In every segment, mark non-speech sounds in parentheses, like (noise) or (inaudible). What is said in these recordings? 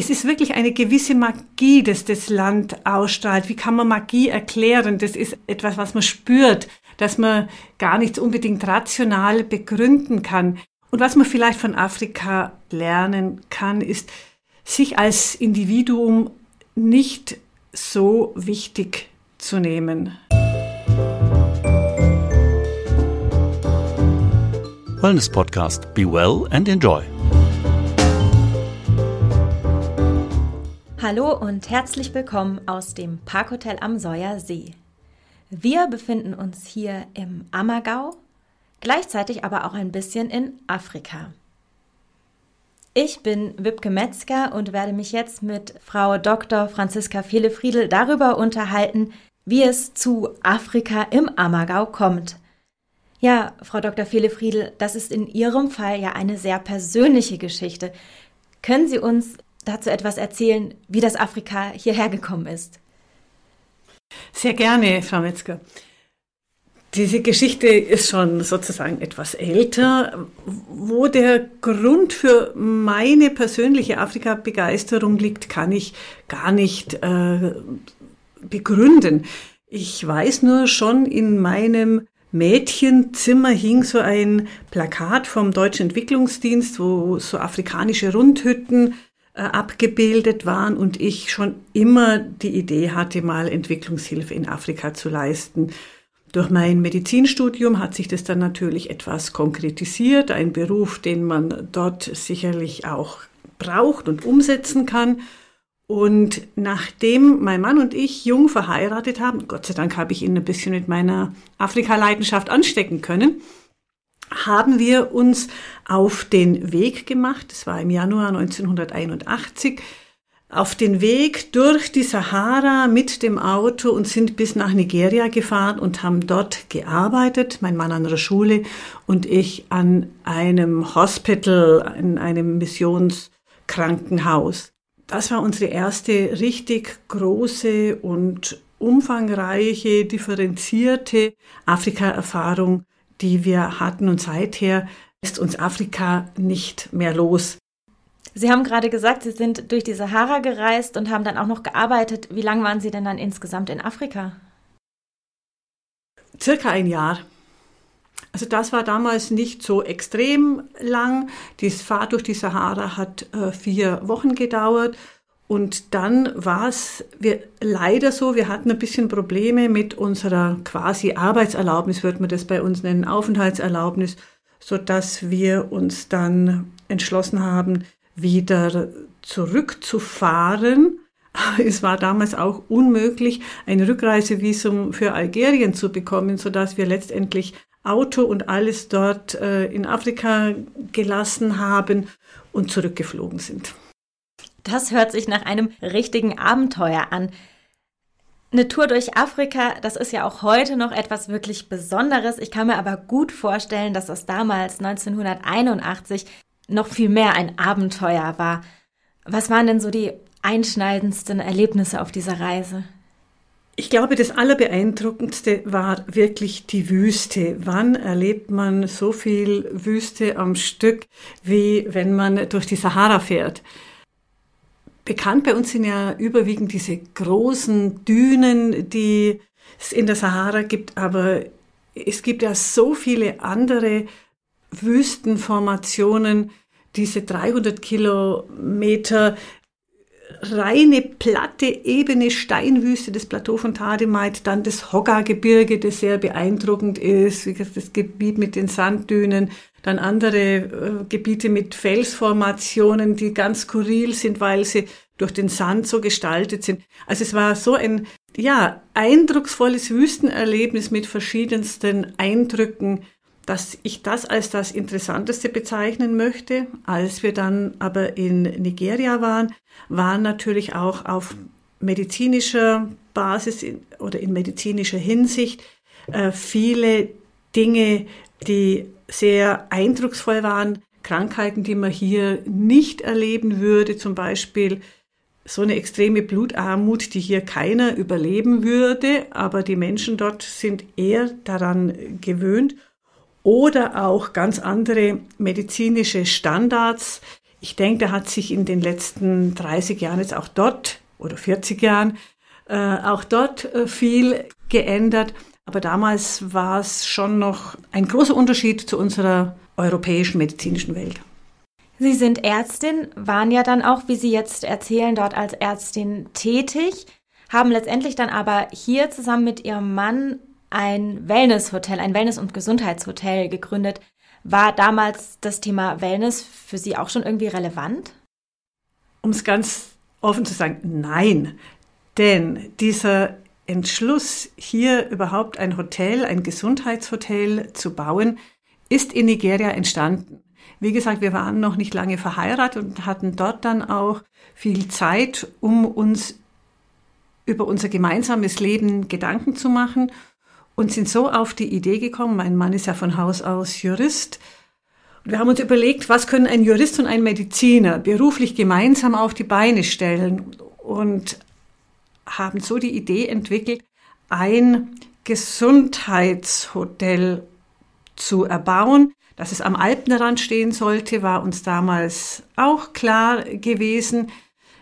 es ist wirklich eine gewisse Magie, dass das Land ausstrahlt. Wie kann man Magie erklären? Das ist etwas, was man spürt, dass man gar nicht unbedingt rational begründen kann. Und was man vielleicht von Afrika lernen kann, ist, sich als Individuum nicht so wichtig zu nehmen. Wellness Podcast. Be well and enjoy. Hallo und herzlich willkommen aus dem Parkhotel am Säuer See. Wir befinden uns hier im Ammergau, gleichzeitig aber auch ein bisschen in Afrika. Ich bin Wipke Metzger und werde mich jetzt mit Frau Dr. Franziska Fehlefriedel darüber unterhalten, wie es zu Afrika im Ammergau kommt. Ja, Frau Dr. Fehlefriedel, das ist in Ihrem Fall ja eine sehr persönliche Geschichte. Können Sie uns dazu etwas erzählen, wie das Afrika hierher gekommen ist? Sehr gerne, Frau Metzger. Diese Geschichte ist schon sozusagen etwas älter. Wo der Grund für meine persönliche Afrika-Begeisterung liegt, kann ich gar nicht äh, begründen. Ich weiß nur schon, in meinem Mädchenzimmer hing so ein Plakat vom Deutschen Entwicklungsdienst, wo so afrikanische Rundhütten abgebildet waren und ich schon immer die Idee hatte, mal Entwicklungshilfe in Afrika zu leisten. Durch mein Medizinstudium hat sich das dann natürlich etwas konkretisiert, ein Beruf, den man dort sicherlich auch braucht und umsetzen kann. Und nachdem mein Mann und ich jung verheiratet haben, Gott sei Dank habe ich ihn ein bisschen mit meiner Afrika-Leidenschaft anstecken können, haben wir uns auf den Weg gemacht, das war im Januar 1981, auf den Weg durch die Sahara mit dem Auto und sind bis nach Nigeria gefahren und haben dort gearbeitet, mein Mann an der Schule und ich an einem Hospital, in einem Missionskrankenhaus. Das war unsere erste richtig große und umfangreiche, differenzierte Afrika-Erfahrung, die wir hatten. Und seither ist uns Afrika nicht mehr los. Sie haben gerade gesagt, Sie sind durch die Sahara gereist und haben dann auch noch gearbeitet. Wie lange waren Sie denn dann insgesamt in Afrika? Circa ein Jahr. Also das war damals nicht so extrem lang. Die Fahrt durch die Sahara hat äh, vier Wochen gedauert und dann war es leider so, wir hatten ein bisschen Probleme mit unserer quasi Arbeitserlaubnis, würde man das bei uns nennen, Aufenthaltserlaubnis, so dass wir uns dann entschlossen haben, wieder zurückzufahren. Es war damals auch unmöglich, ein Rückreisevisum für Algerien zu bekommen, so dass wir letztendlich Auto und alles dort äh, in Afrika gelassen haben und zurückgeflogen sind. Das hört sich nach einem richtigen Abenteuer an. Eine Tour durch Afrika, das ist ja auch heute noch etwas wirklich Besonderes. Ich kann mir aber gut vorstellen, dass das damals 1981 noch viel mehr ein Abenteuer war. Was waren denn so die einschneidendsten Erlebnisse auf dieser Reise? Ich glaube, das Allerbeeindruckendste war wirklich die Wüste. Wann erlebt man so viel Wüste am Stück, wie wenn man durch die Sahara fährt? Bekannt. Bei uns sind ja überwiegend diese großen Dünen, die es in der Sahara gibt, aber es gibt ja so viele andere Wüstenformationen, diese 300 Kilometer reine, platte, ebene Steinwüste, das Plateau von Tademait, dann das Hogga-Gebirge, das sehr beeindruckend ist, das Gebiet mit den Sanddünen, dann andere äh, Gebiete mit Felsformationen, die ganz skurril sind, weil sie durch den Sand so gestaltet sind. Also es war so ein, ja, eindrucksvolles Wüstenerlebnis mit verschiedensten Eindrücken, dass ich das als das Interessanteste bezeichnen möchte. Als wir dann aber in Nigeria waren, waren natürlich auch auf medizinischer Basis oder in medizinischer Hinsicht äh, viele Dinge, die sehr eindrucksvoll waren, Krankheiten, die man hier nicht erleben würde, zum Beispiel so eine extreme Blutarmut, die hier keiner überleben würde, aber die Menschen dort sind eher daran gewöhnt. Oder auch ganz andere medizinische Standards Ich denke, da hat sich in den letzten 30 Jahren jetzt auch dort oder 40 Jahren äh, auch dort äh, viel geändert. Aber damals war es schon noch ein großer Unterschied zu unserer europäischen medizinischen Welt. Sie sind Ärztin, waren ja dann auch, wie Sie jetzt erzählen, dort als Ärztin tätig, haben letztendlich dann aber hier zusammen mit Ihrem Mann ein Wellnesshotel, ein Wellness- und Gesundheitshotel gegründet. War damals das Thema Wellness für Sie auch schon irgendwie relevant? Um es ganz offen zu sagen, nein. Denn dieser Entschluss, hier überhaupt ein Hotel, ein Gesundheitshotel zu bauen, ist in Nigeria entstanden. Wie gesagt, wir waren noch nicht lange verheiratet und hatten dort dann auch viel Zeit, um uns über unser gemeinsames Leben Gedanken zu machen und sind so auf die Idee gekommen, mein Mann ist ja von Haus aus Jurist, wir haben uns überlegt, was können ein Jurist und ein Mediziner beruflich gemeinsam auf die Beine stellen und haben so die Idee entwickelt, ein Gesundheitshotel zu erbauen. Dass es am Alpenrand stehen sollte, war uns damals auch klar gewesen.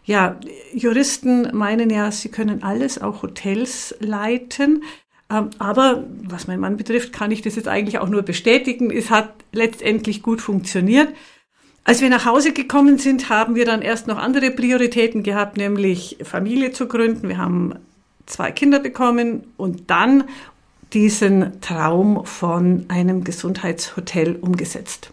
Ja, Juristen meinen ja, sie können alles, auch Hotels leiten. Ähm, aber was mein Mann betrifft, kann ich das jetzt eigentlich auch nur bestätigen. Es hat letztendlich gut funktioniert. Als wir nach Hause gekommen sind, haben wir dann erst noch andere Prioritäten gehabt, nämlich Familie zu gründen. Wir haben zwei Kinder bekommen und dann diesen Traum von einem Gesundheitshotel umgesetzt.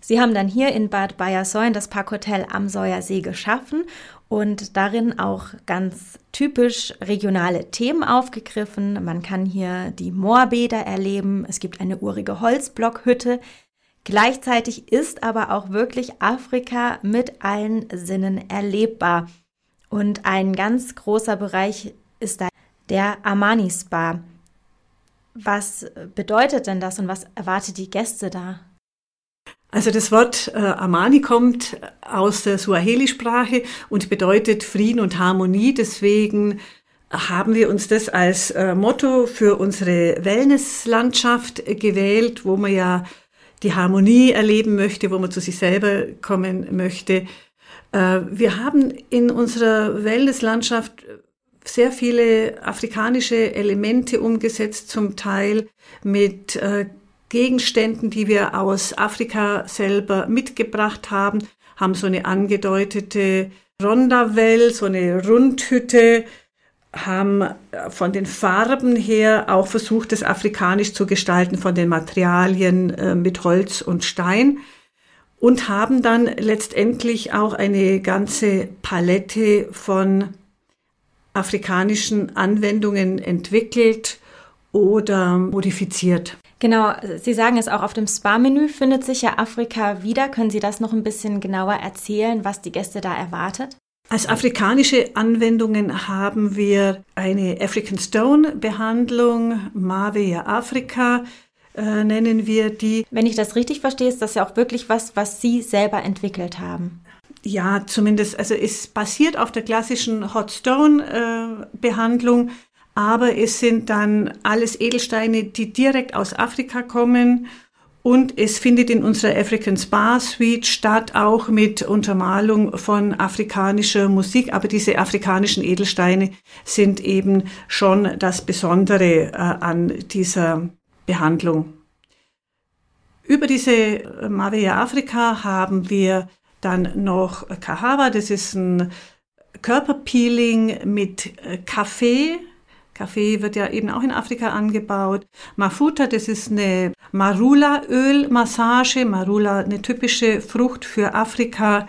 Sie haben dann hier in Bad Bayersoin das Parkhotel am Säuersee geschaffen und darin auch ganz typisch regionale Themen aufgegriffen. Man kann hier die Moorbäder erleben, es gibt eine urige Holzblockhütte. Gleichzeitig ist aber auch wirklich Afrika mit allen Sinnen erlebbar. Und ein ganz großer Bereich ist da der Amani Spa. Was bedeutet denn das und was erwartet die Gäste da? Also das Wort äh, Amani kommt aus der Suaheli-Sprache und bedeutet Frieden und Harmonie. Deswegen haben wir uns das als äh, Motto für unsere Wellnesslandschaft gewählt, wo man ja die Harmonie erleben möchte, wo man zu sich selber kommen möchte. Äh, wir haben in unserer Wellnesslandschaft sehr viele afrikanische Elemente umgesetzt, zum Teil mit äh, Gegenständen, die wir aus Afrika selber mitgebracht haben, haben so eine angedeutete Rondavelle, so eine Rundhütte, haben von den Farben her auch versucht, das afrikanisch zu gestalten, von den Materialien äh, mit Holz und Stein und haben dann letztendlich auch eine ganze Palette von afrikanischen Anwendungen entwickelt oder modifiziert. Genau, Sie sagen es auch auf dem Spa-Menü findet sich ja Afrika wieder. Können Sie das noch ein bisschen genauer erzählen, was die Gäste da erwartet? Als afrikanische Anwendungen haben wir eine African Stone Behandlung, Mavia Afrika äh, nennen wir die. Wenn ich das richtig verstehe, ist das ja auch wirklich was, was Sie selber entwickelt haben. Ja, zumindest, also es basiert auf der klassischen Hot Stone äh, Behandlung aber es sind dann alles Edelsteine, die direkt aus Afrika kommen. Und es findet in unserer African Spa Suite statt, auch mit Untermalung von afrikanischer Musik. Aber diese afrikanischen Edelsteine sind eben schon das Besondere äh, an dieser Behandlung. Über diese äh, Mavia Afrika haben wir dann noch Kahava, das ist ein Körperpeeling mit äh, Kaffee, Kaffee wird ja eben auch in Afrika angebaut. Mafuta, das ist eine Marula-Ölmassage. Marula, eine typische Frucht für Afrika.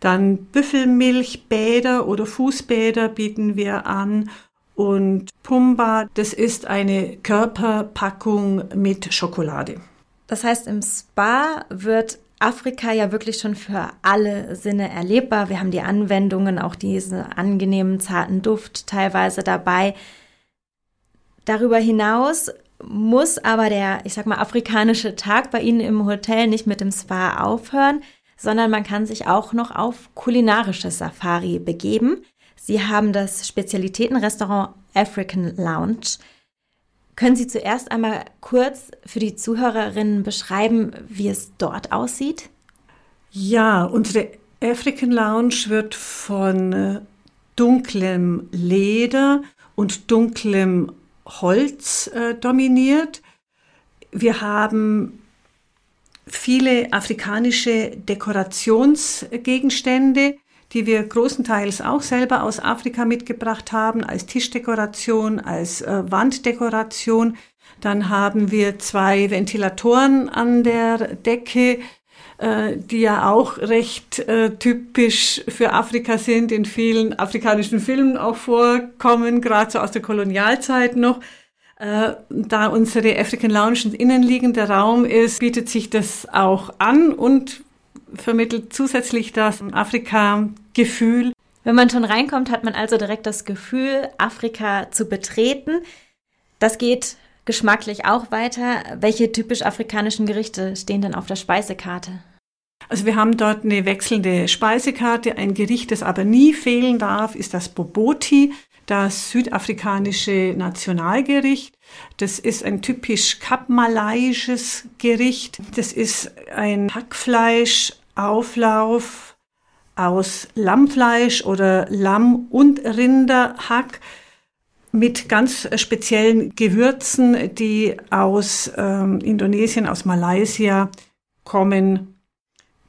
Dann Büffelmilchbäder oder Fußbäder bieten wir an. Und Pumba, das ist eine Körperpackung mit Schokolade. Das heißt, im Spa wird Afrika ja wirklich schon für alle Sinne erlebbar. Wir haben die Anwendungen, auch diesen angenehmen, zarten Duft teilweise dabei. Darüber hinaus muss aber der, ich sag mal, afrikanische Tag bei Ihnen im Hotel nicht mit dem Spa aufhören, sondern man kann sich auch noch auf kulinarische Safari begeben. Sie haben das Spezialitätenrestaurant African Lounge. Können Sie zuerst einmal kurz für die Zuhörerinnen beschreiben, wie es dort aussieht? Ja, unsere African Lounge wird von äh, dunklem Leder und dunklem Holz äh, dominiert. Wir haben viele afrikanische Dekorationsgegenstände, die wir großenteils auch selber aus Afrika mitgebracht haben, als Tischdekoration, als äh, Wanddekoration. Dann haben wir zwei Ventilatoren an der Decke, die ja auch recht äh, typisch für Afrika sind, in vielen afrikanischen Filmen auch vorkommen, gerade so aus der Kolonialzeit noch. Äh, da unsere African Lounge ein innenliegender Raum ist, bietet sich das auch an und vermittelt zusätzlich das Afrika-Gefühl. Wenn man schon reinkommt, hat man also direkt das Gefühl, Afrika zu betreten. Das geht geschmacklich auch weiter. Welche typisch afrikanischen Gerichte stehen denn auf der Speisekarte? Also wir haben dort eine wechselnde Speisekarte. Ein Gericht, das aber nie fehlen darf, ist das Boboti das südafrikanische Nationalgericht. Das ist ein typisch kapmalaiisches Gericht. Das ist ein Hackfleischauflauf aus Lammfleisch oder Lamm- und Rinderhack mit ganz speziellen Gewürzen, die aus ähm, Indonesien, aus Malaysia kommen,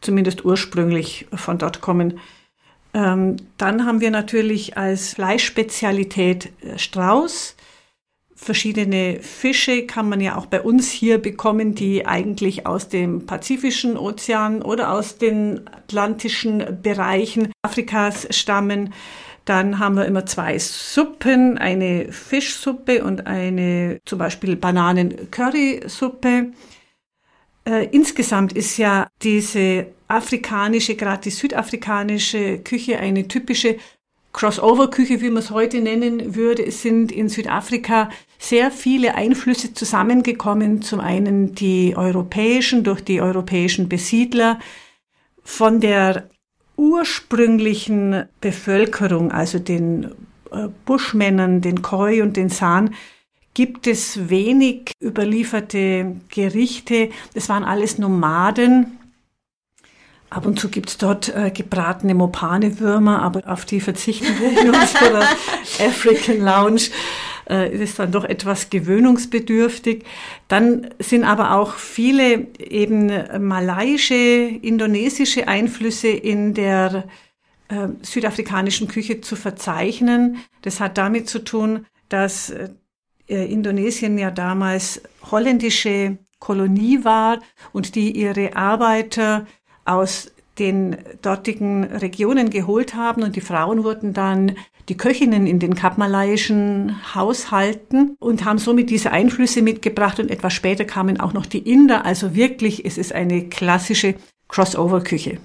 zumindest ursprünglich von dort kommen. Ähm, dann haben wir natürlich als Fleischspezialität äh, Strauß. Verschiedene Fische kann man ja auch bei uns hier bekommen, die eigentlich aus dem Pazifischen Ozean oder aus den atlantischen Bereichen Afrikas stammen. Dann haben wir immer zwei Suppen, eine Fischsuppe und eine zum Beispiel Bananen-Curry-Suppe. Äh, insgesamt ist ja diese afrikanische, gerade die südafrikanische Küche eine typische Crossover-Küche, wie man es heute nennen würde. Es sind in Südafrika sehr viele Einflüsse zusammengekommen. Zum einen die europäischen durch die europäischen Besiedler. Von der ursprünglichen Bevölkerung, also den äh, Buschmännern, den Khoi und den San, gibt es wenig überlieferte Gerichte. Das waren alles Nomaden. Ab und zu gibt's dort äh, gebratene Mopane-Würmer, aber auf die verzichten wir in (laughs) unserer African Lounge. Äh, ist dann doch etwas gewöhnungsbedürftig. Dann sind aber auch viele eben malaiische, indonesische Einflüsse in der äh, südafrikanischen Küche zu verzeichnen. Das hat damit zu tun, dass äh, äh, Indonesien ja damals holländische Kolonie war und die ihre Arbeiter aus den dortigen Regionen geholt haben und die Frauen wurden dann die Köchinnen in den kapmalaiischen Haushalten und haben somit diese Einflüsse mitgebracht und etwas später kamen auch noch die Inder. Also wirklich, es ist eine klassische Crossover-Küche.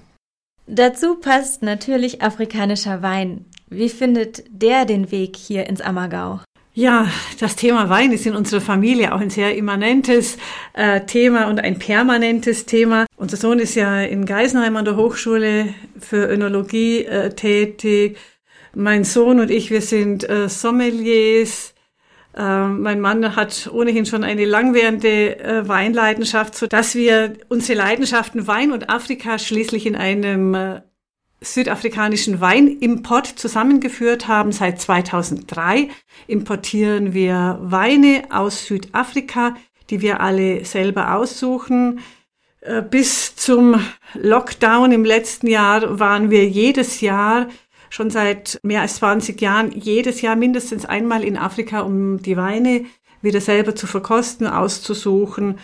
Dazu passt natürlich afrikanischer Wein. Wie findet der den Weg hier ins Ammergau? Ja, das Thema Wein ist in unserer Familie auch ein sehr immanentes äh, Thema und ein permanentes Thema. Unser Sohn ist ja in Geisenheim an der Hochschule für Önologie äh, tätig. Mein Sohn und ich, wir sind äh, Sommeliers. Ähm, mein Mann hat ohnehin schon eine langwährende äh, Weinleidenschaft, so dass wir unsere Leidenschaften Wein und Afrika schließlich in einem äh, südafrikanischen Weinimport zusammengeführt haben. Seit 2003 importieren wir Weine aus Südafrika, die wir alle selber aussuchen. Äh, bis zum Lockdown im letzten Jahr waren wir jedes Jahr, schon seit mehr als 20 Jahren, jedes Jahr mindestens einmal in Afrika, um die Weine wieder selber zu verkosten, auszusuchen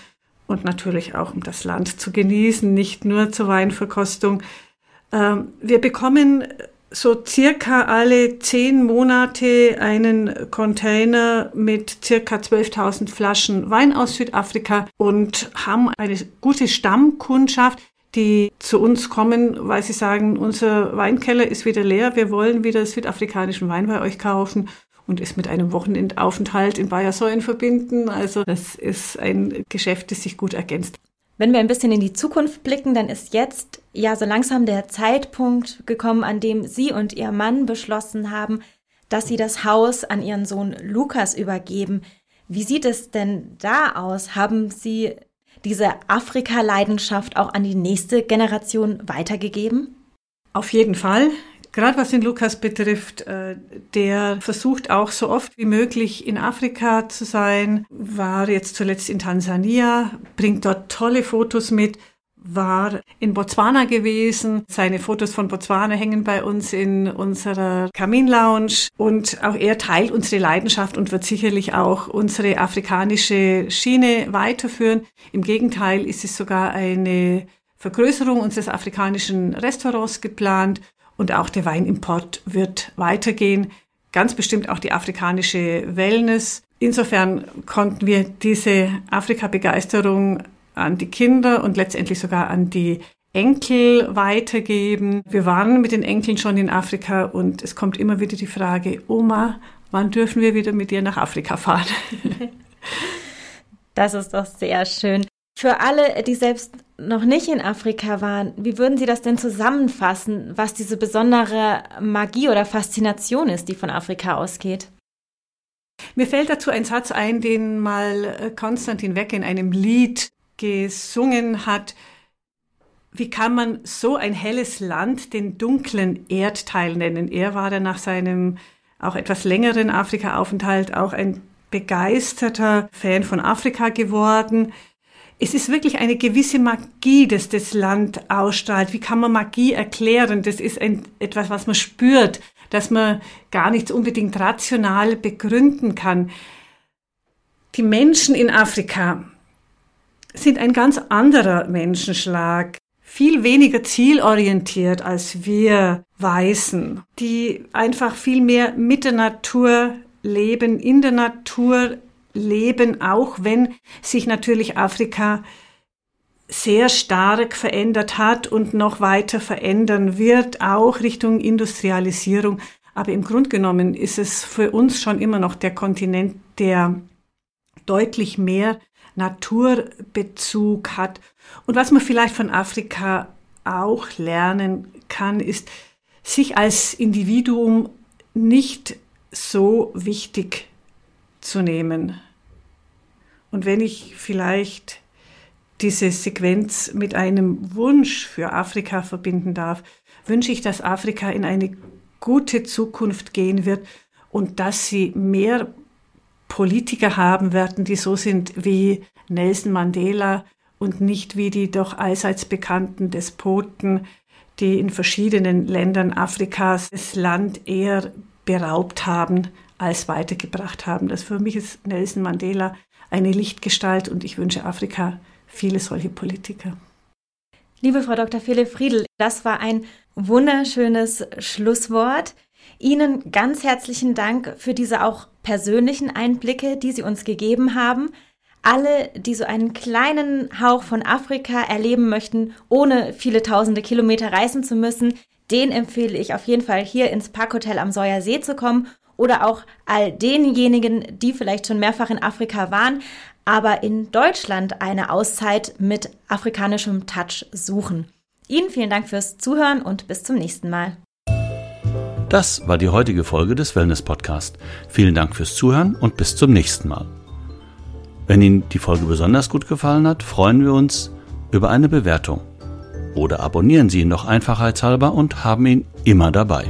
und natürlich auch um das Land zu genießen, nicht nur zur Weinverkostung. Ähm, wir bekommen so circa alle zehn Monate einen Container mit circa 12.000 Flaschen Wein aus Südafrika und haben eine gute Stammkundschaft, die zu uns kommen, weil sie sagen, unser Weinkeller ist wieder leer, wir wollen wieder südafrikanischen Wein bei euch kaufen und es mit einem Wochenendaufenthalt in Bayersäulen verbinden. Also das ist ein Geschäft, das sich gut ergänzt. Wenn wir ein bisschen in die Zukunft blicken, dann ist jetzt ja so langsam der Zeitpunkt gekommen, an dem Sie und Ihr Mann beschlossen haben, dass Sie das Haus an Ihren Sohn Lukas übergeben. Wie sieht es denn da aus? Haben Sie diese Afrika-Leidenschaft auch an die nächste Generation weitergegeben? Auf jeden Fall. Gerade was den Lukas betrifft, äh, der versucht auch so oft wie möglich in Afrika zu sein, war jetzt zuletzt in Tansania, bringt dort tolle Fotos mit, war in Botswana gewesen. Seine Fotos von Botswana hängen bei uns in unserer Kaminlounge und auch er teilt unsere Leidenschaft und wird sicherlich auch unsere afrikanische Schiene weiterführen. Im Gegenteil ist es sogar eine Vergrößerung unseres afrikanischen Restaurants geplant und auch der Weinimport wird weitergehen. Ganz bestimmt auch die afrikanische Wellness. Insofern konnten wir diese Afrika-Begeisterung an die Kinder und letztendlich sogar an die Enkel weitergeben. Wir waren mit den Enkeln schon in Afrika und es kommt immer wieder die Frage, Oma, wann dürfen wir wieder mit dir nach Afrika fahren? (laughs) Das ist doch sehr schön. Für alle, die selbst noch nicht in Afrika waren, wie würden Sie das denn zusammenfassen, was diese besondere Magie oder Faszination ist, die von Afrika ausgeht? Mir fällt dazu ein Satz ein, den mal äh, Konstantin Weck in einem Lied gesungen hat. Wie kann man so ein helles Land den dunklen Erdteil nennen? Er war dann nach seinem auch etwas längeren Afrika-Aufenthalt auch ein begeisterter Fan von Afrika geworden es ist wirklich eine gewisse Magie, dass das Land ausstrahlt. Wie kann man Magie erklären? Das ist ein, etwas, was man spürt, dass man gar nicht unbedingt rational begründen kann. Die Menschen in Afrika sind ein ganz anderer Menschenschlag, viel weniger zielorientiert als wir Weißen, die einfach viel mehr mit der Natur leben, in der Natur leben, auch wenn sich natürlich Afrika sehr stark verändert hat und noch weiter verändern wird, auch Richtung Industrialisierung. Aber im Grunde genommen ist es für uns schon immer noch der Kontinent, der deutlich mehr Naturbezug hat. Und was man vielleicht von Afrika auch lernen kann, ist, sich als Individuum nicht so wichtig zu nehmen. Und wenn ich vielleicht diese Sequenz mit einem Wunsch für Afrika verbinden darf, wünsche ich, dass Afrika in eine gute Zukunft gehen wird und dass sie mehr Politiker haben werden, die so sind wie Nelson Mandela und nicht wie die doch allseits bekannten Despoten, die in verschiedenen Ländern Afrikas das Land eher beraubt haben als weitergebracht haben. Das für mich ist Nelson Mandela eine Lichtgestalt und ich wünsche Afrika viele solche Politiker. Liebe Frau Dr. Philipp Friedl, das war ein wunderschönes Schlusswort. Ihnen ganz herzlichen Dank für diese auch persönlichen Einblicke, die Sie uns gegeben haben. Alle, die so einen kleinen Hauch von Afrika erleben möchten, ohne viele tausende Kilometer reisen zu müssen, den empfehle ich auf jeden Fall hier ins Parkhotel am Säuer See zu kommen oder auch all denjenigen, die vielleicht schon mehrfach in Afrika waren, aber in Deutschland eine Auszeit mit afrikanischem Touch suchen. Ihnen vielen Dank fürs Zuhören und bis zum nächsten Mal. Das war die heutige Folge des Wellness Podcast. Vielen Dank fürs Zuhören und bis zum nächsten Mal. Wenn Ihnen die Folge besonders gut gefallen hat, freuen wir uns über eine Bewertung. Oder abonnieren Sie ihn noch einfachheitshalber und haben ihn immer dabei.